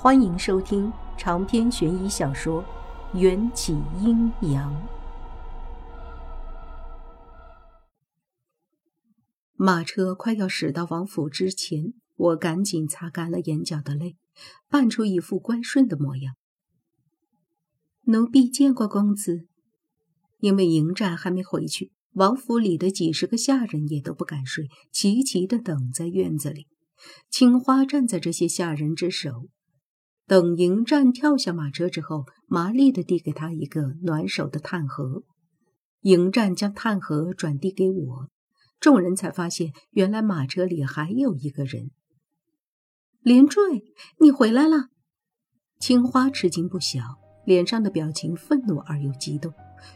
欢迎收听长篇悬疑小说《缘起阴阳》。马车快要驶到王府之前，我赶紧擦干了眼角的泪，扮出一副乖顺的模样。奴婢见过公子。因为迎战还没回去，王府里的几十个下人也都不敢睡，齐齐的等在院子里。青花站在这些下人之首。等迎战跳下马车之后，麻利地递给他一个暖手的炭盒。迎战将炭盒转递给我，众人才发现，原来马车里还有一个人。连坠，你回来了！青花吃惊不小，脸上的表情愤怒而又激动，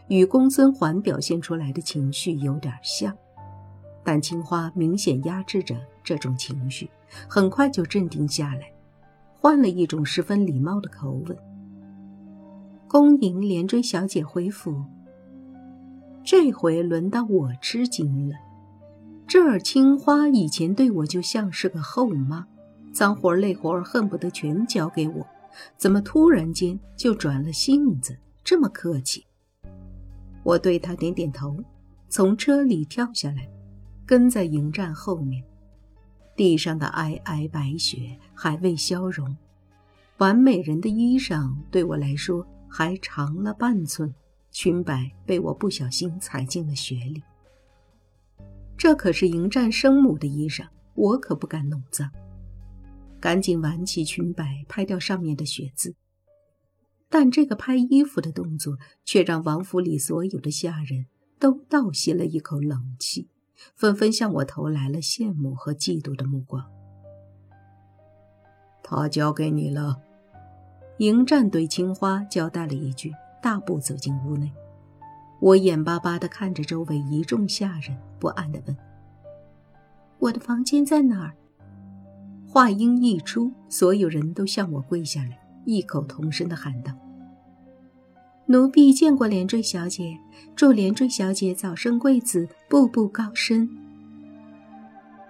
与公孙环表现出来的情绪有点像，但青花明显压制着这种情绪，很快就镇定下来。换了一种十分礼貌的口吻。恭迎连追小姐回府。这回轮到我吃惊了。这儿青花以前对我就像是个后妈，脏活累活恨不得全交给我，怎么突然间就转了性子，这么客气？我对他点点头，从车里跳下来，跟在迎战后面。地上的皑皑白雪还未消融，完美人的衣裳对我来说还长了半寸，裙摆被我不小心踩进了雪里。这可是迎战生母的衣裳，我可不敢弄脏。赶紧挽起裙摆，拍掉上面的血渍。但这个拍衣服的动作，却让王府里所有的下人都倒吸了一口冷气。纷纷向我投来了羡慕和嫉妒的目光。他交给你了。迎战对青花交代了一句，大步走进屋内。我眼巴巴地看着周围一众下人，不安地问：“我的房间在哪儿？”话音一出，所有人都向我跪下来，异口同声地喊道。奴婢见过连坠小姐，祝连坠小姐早生贵子，步步高升。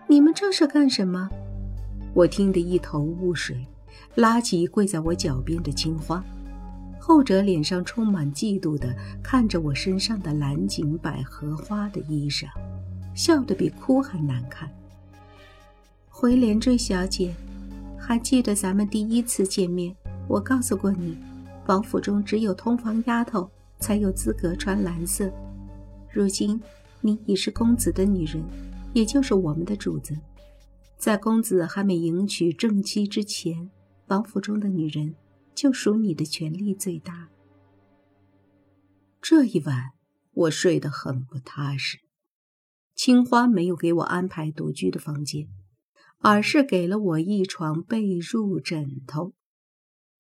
你们这是干什么？我听得一头雾水，拉起跪在我脚边的青花，后者脸上充满嫉妒的看着我身上的蓝锦百合花的衣裳，笑得比哭还难看。回连坠小姐，还记得咱们第一次见面，我告诉过你。王府中只有通房丫头才有资格穿蓝色。如今你已是公子的女人，也就是我们的主子。在公子还没迎娶正妻之前，王府中的女人就属你的权力最大。这一晚我睡得很不踏实。青花没有给我安排独居的房间，而是给了我一床被褥枕头。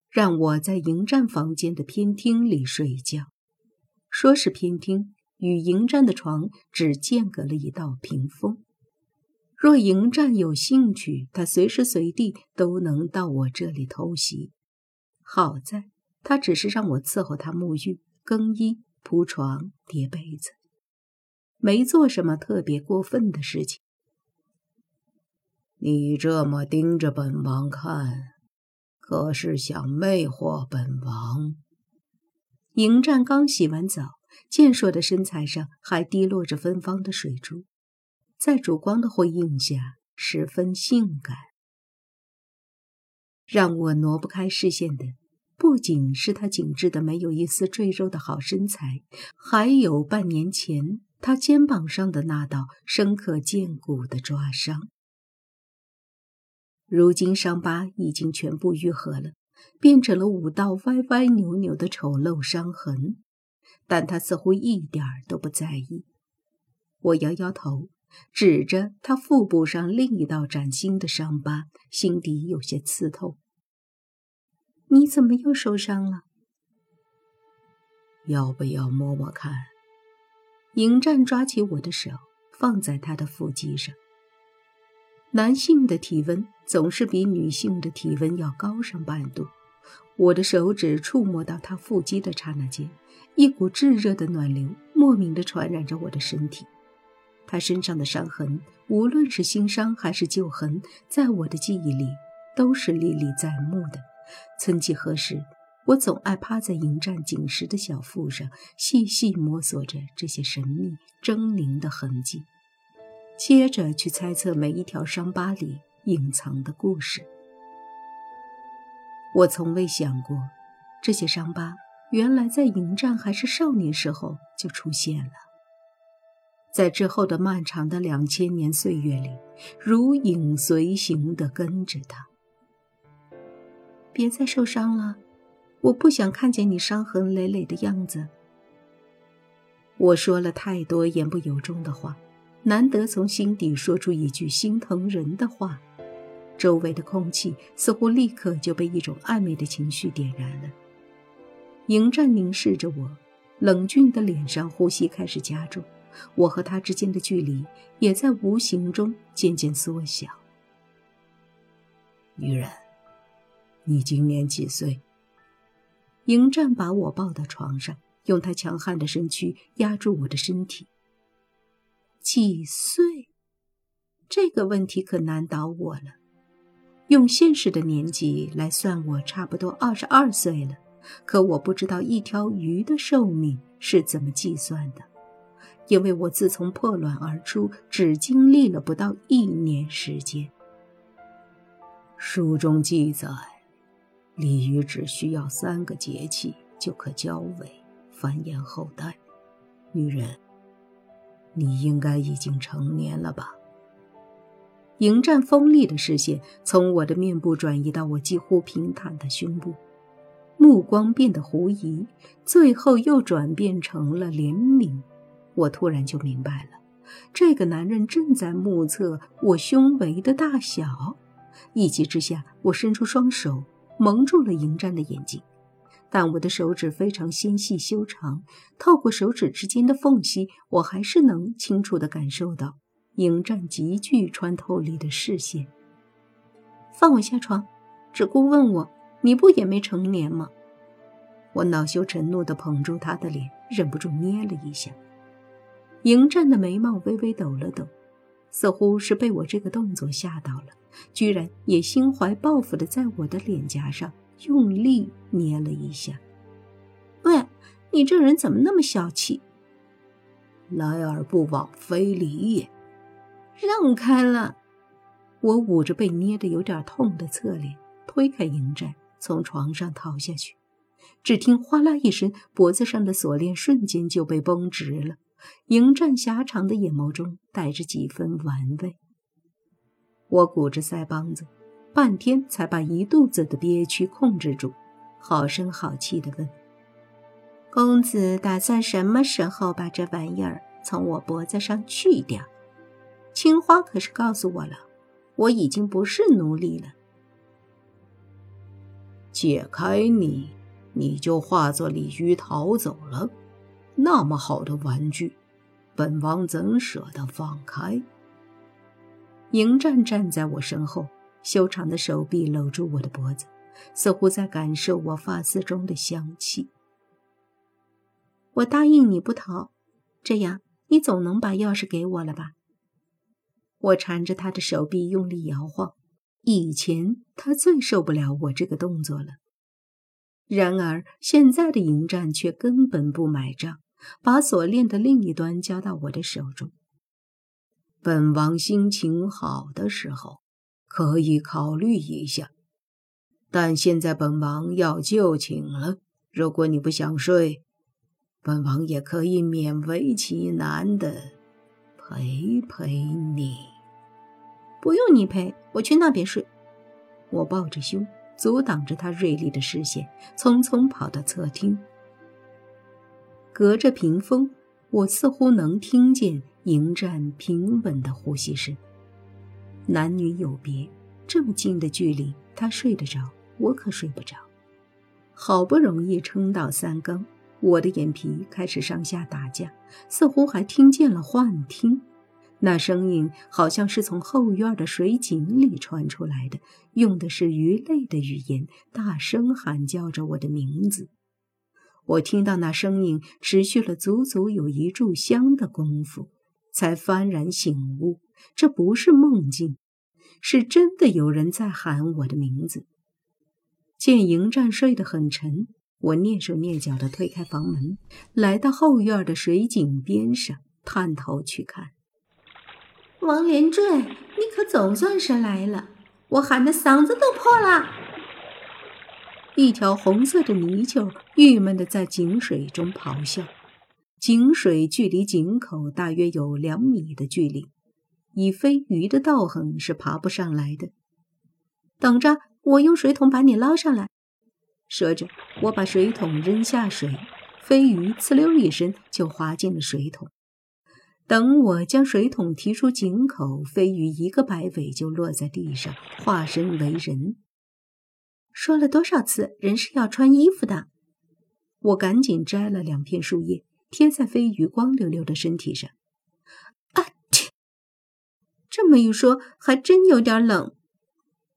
让我在迎战房间的偏厅里睡觉。说是偏厅，与迎战的床只间隔了一道屏风。若迎战有兴趣，他随时随地都能到我这里偷袭。好在他只是让我伺候他沐浴、更衣、铺床、叠被子，没做什么特别过分的事情。你这么盯着本王看。可是想魅惑本王？迎战刚洗完澡，健硕的身材上还滴落着芬芳的水珠，在烛光的辉映下，十分性感。让我挪不开视线的，不仅是他紧致的没有一丝赘肉的好身材，还有半年前他肩膀上的那道深刻见骨的抓伤。如今伤疤已经全部愈合了，变成了五道歪歪扭扭的丑陋伤痕，但他似乎一点都不在意。我摇摇头，指着他腹部上另一道崭新的伤疤，心底有些刺痛。你怎么又受伤了？要不要摸摸看？迎战抓起我的手，放在他的腹肌上。男性的体温总是比女性的体温要高上半度。我的手指触摸到他腹肌的刹那间，一股炙热的暖流莫名的传染着我的身体。他身上的伤痕，无论是新伤还是旧痕，在我的记忆里都是历历在目的，曾几何时，我总爱趴在迎战紧实的小腹上，细细摸索着这些神秘狰狞的痕迹，接着去猜测每一条伤疤里隐藏的故事。我从未想过，这些伤疤原来在迎战还是少年时候就出现了，在之后的漫长的两千年岁月里，如影随形地跟着他。别再受伤了。我不想看见你伤痕累累的样子。我说了太多言不由衷的话，难得从心底说出一句心疼人的话，周围的空气似乎立刻就被一种暧昧的情绪点燃了。迎战凝视着我，冷峻的脸上呼吸开始加重，我和他之间的距离也在无形中渐渐缩小。女人，你今年几岁？迎战把我抱到床上，用他强悍的身躯压住我的身体。几岁？这个问题可难倒我了。用现实的年纪来算，我差不多二十二岁了。可我不知道一条鱼的寿命是怎么计算的，因为我自从破卵而出，只经历了不到一年时间。书中记载。鲤鱼只需要三个节气就可交尾、繁衍后代。女人，你应该已经成年了吧？迎战锋利的视线从我的面部转移到我几乎平坦的胸部，目光变得狐疑，最后又转变成了怜悯。我突然就明白了，这个男人正在目测我胸围的大小。一急之下，我伸出双手。蒙住了迎战的眼睛，但我的手指非常纤细修长，透过手指之间的缝隙，我还是能清楚地感受到迎战极具穿透力的视线。放我下床，只顾问我，你不也没成年吗？我恼羞成怒地捧住他的脸，忍不住捏了一下。迎战的眉毛微微抖了抖，似乎是被我这个动作吓到了。居然也心怀报复的在我的脸颊上用力捏了一下。喂，你这人怎么那么小气？来而不往非礼也。让开了！我捂着被捏得有点痛的侧脸，推开迎战，从床上逃下去。只听哗啦一声，脖子上的锁链瞬间就被绷直了。迎战狭长的眼眸中带着几分玩味。我鼓着腮帮子，半天才把一肚子的憋屈控制住，好声好气地问：“公子打算什么时候把这玩意儿从我脖子上去掉？青花可是告诉我了，我已经不是奴隶了。解开你，你就化作鲤鱼逃走了。那么好的玩具，本王怎舍得放开？”迎战站在我身后，修长的手臂搂住我的脖子，似乎在感受我发丝中的香气。我答应你不逃，这样你总能把钥匙给我了吧？我缠着他的手臂用力摇晃，以前他最受不了我这个动作了。然而现在的迎战却根本不买账，把锁链的另一端交到我的手中。本王心情好的时候，可以考虑一下，但现在本王要就寝了。如果你不想睡，本王也可以勉为其难的陪陪你。不用你陪，我去那边睡。我抱着胸，阻挡着他锐利的视线，匆匆跑到侧厅，隔着屏风。我似乎能听见迎战平稳的呼吸声。男女有别，这么近的距离，他睡得着，我可睡不着。好不容易撑到三更，我的眼皮开始上下打架，似乎还听见了幻听。那声音好像是从后院的水井里传出来的，用的是鱼类的语言，大声喊叫着我的名字。我听到那声音持续了足足有一炷香的功夫，才幡然醒悟，这不是梦境，是真的有人在喊我的名字。见迎战睡得很沉，我蹑手蹑脚地推开房门，来到后院的水井边上，探头去看。王连坠，你可总算是来了！我喊的嗓子都破了。一条红色的泥鳅郁闷地在井水中咆哮。井水距离井口大约有两米的距离，以飞鱼的道行是爬不上来的。等着，我用水桶把你捞上来。说着，我把水桶扔下水，飞鱼呲溜一声就滑进了水桶。等我将水桶提出井口，飞鱼一个摆尾就落在地上，化身为人。说了多少次，人是要穿衣服的。我赶紧摘了两片树叶，贴在飞鱼光溜溜的身体上。啊切！这么一说，还真有点冷。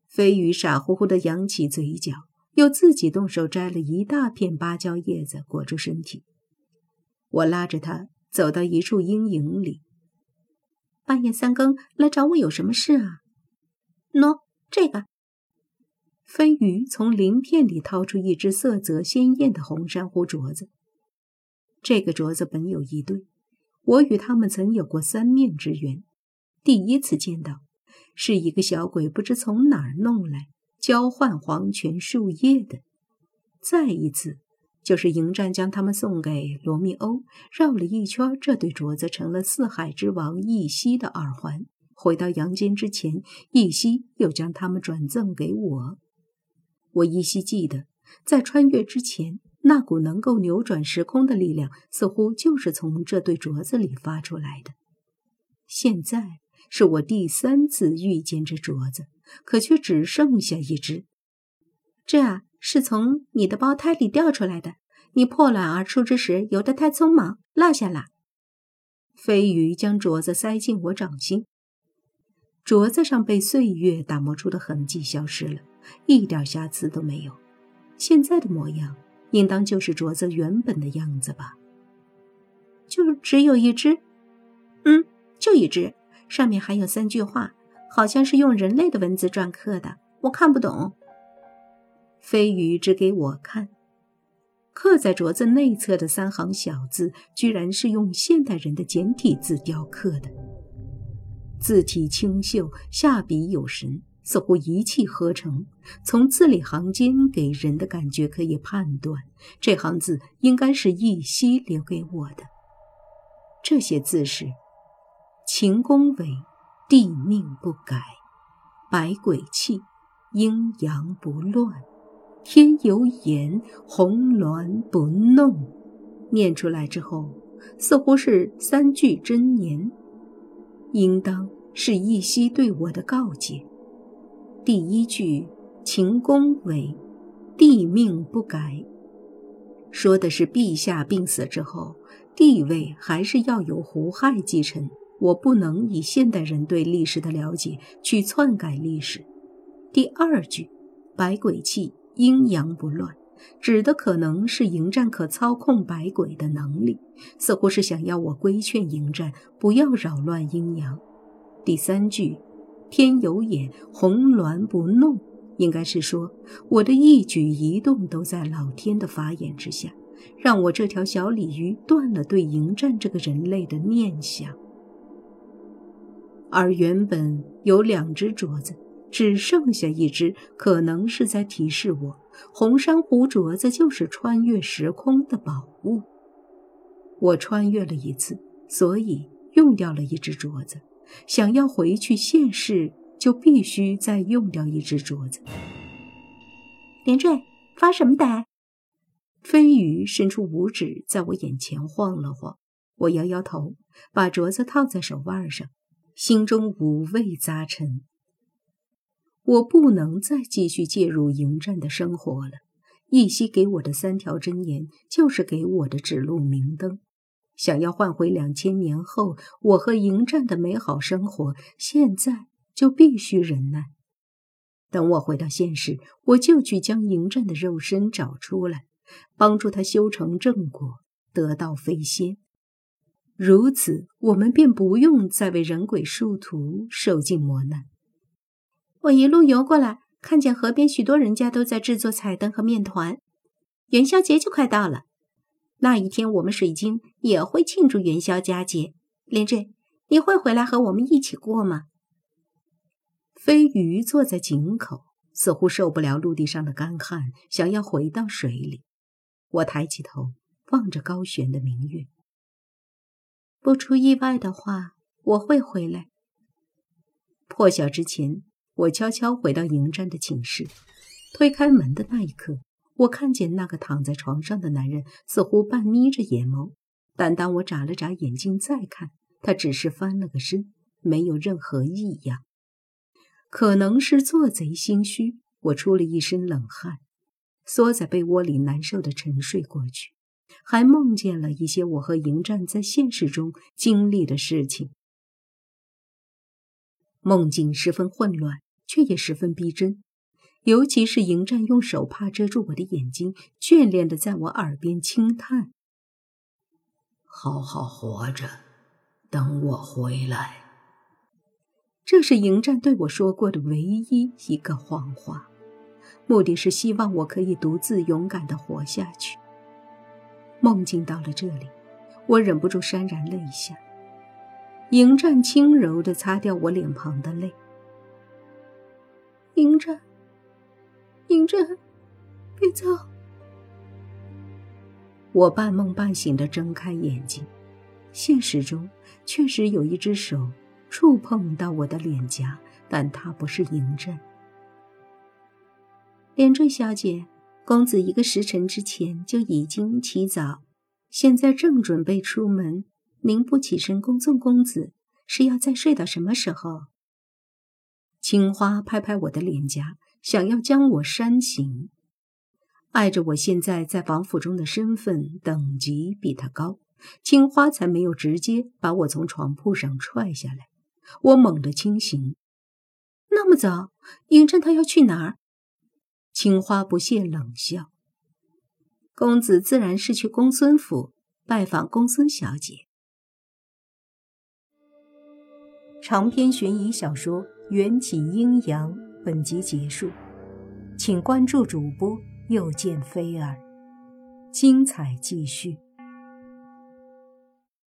飞鱼傻乎乎的扬起嘴角，又自己动手摘了一大片芭蕉叶子裹住身体。我拉着他走到一处阴影里。半夜三更来找我有什么事啊？喏，这个。飞鱼从鳞片里掏出一只色泽鲜艳的红珊瑚镯子。这个镯子本有一对，我与他们曾有过三面之缘。第一次见到，是一个小鬼不知从哪儿弄来交换黄泉树叶的；再一次，就是迎战将他们送给罗密欧，绕了一圈，这对镯子成了四海之王易西的耳环。回到阳间之前，易西又将他们转赠给我。我依稀记得，在穿越之前，那股能够扭转时空的力量，似乎就是从这对镯子里发出来的。现在是我第三次遇见这镯子，可却只剩下一只。这啊，是从你的胞胎里掉出来的。你破卵而出之时，游得太匆忙，落下了。飞鱼将镯子塞进我掌心，镯子上被岁月打磨出的痕迹消失了。一点瑕疵都没有，现在的模样应当就是镯子原本的样子吧？就只有一只，嗯，就一只，上面还有三句话，好像是用人类的文字篆刻的，我看不懂。飞鱼指给我看，刻在镯子内侧的三行小字，居然是用现代人的简体字雕刻的，字体清秀，下笔有神。似乎一气呵成，从字里行间给人的感觉可以判断，这行字应该是易西留给我的。这些字是：秦宫伟，地命不改；百鬼气，阴阳不乱；天有眼，红鸾不弄。念出来之后，似乎是三句真言，应当是易西对我的告诫。第一句“秦公伟，帝命不改”，说的是陛下病死之后，帝位还是要由胡亥继承。我不能以现代人对历史的了解去篡改历史。第二句“百鬼气，阴阳不乱”，指的可能是迎战可操控百鬼的能力，似乎是想要我规劝迎战不要扰乱阴阳。第三句。天有眼，红鸾不弄，应该是说我的一举一动都在老天的法眼之下，让我这条小鲤鱼断了对迎战这个人类的念想。而原本有两只镯子，只剩下一只，可能是在提示我，红珊瑚镯子就是穿越时空的宝物。我穿越了一次，所以用掉了一只镯子。想要回去现世，就必须再用掉一只镯子。连坠，发什么呆？飞鱼伸出五指，在我眼前晃了晃。我摇摇头，把镯子套在手腕上，心中五味杂陈。我不能再继续介入迎战的生活了。一夕给我的三条真言，就是给我的指路明灯。想要换回两千年后我和迎战的美好生活，现在就必须忍耐。等我回到现实，我就去将迎战的肉身找出来，帮助他修成正果，得道飞仙。如此，我们便不用再为人鬼殊途受尽磨难。我一路游过来，看见河边许多人家都在制作彩灯和面团。元宵节就快到了，那一天我们水晶也会庆祝元宵佳节。连震，你会回来和我们一起过吗？飞鱼坐在井口，似乎受不了陆地上的干旱，想要回到水里。我抬起头，望着高悬的明月。不出意外的话，我会回来。破晓之前，我悄悄回到迎战的寝室。推开门的那一刻，我看见那个躺在床上的男人，似乎半眯着眼眸。但当我眨了眨眼睛再看，他只是翻了个身，没有任何异样。可能是做贼心虚，我出了一身冷汗，缩在被窝里难受的沉睡过去，还梦见了一些我和迎战在现实中经历的事情。梦境十分混乱，却也十分逼真，尤其是迎战用手帕遮住我的眼睛，眷恋的在我耳边轻叹：“好好活着，等我回来。”这是迎战对我说过的唯一一个谎话，目的是希望我可以独自勇敢的活下去。梦境到了这里，我忍不住潸然泪下。迎战轻柔的擦掉我脸庞的泪。迎战，迎战，别走！我半梦半醒的睁开眼睛，现实中确实有一只手。触碰到我的脸颊，但他不是嬴政。连坠小姐，公子一个时辰之前就已经起早，现在正准备出门。您不起身恭送公子，是要再睡到什么时候？青花拍拍我的脸颊，想要将我扇醒。碍着我现在在王府中的身份等级比他高，青花才没有直接把我从床铺上踹下来。我猛地清醒，那么早，嬴政他要去哪儿？青花不屑冷笑：“公子自然是去公孙府拜访公孙小姐。”长篇悬疑小说《缘起阴阳》本集结束，请关注主播，又见菲儿，精彩继续。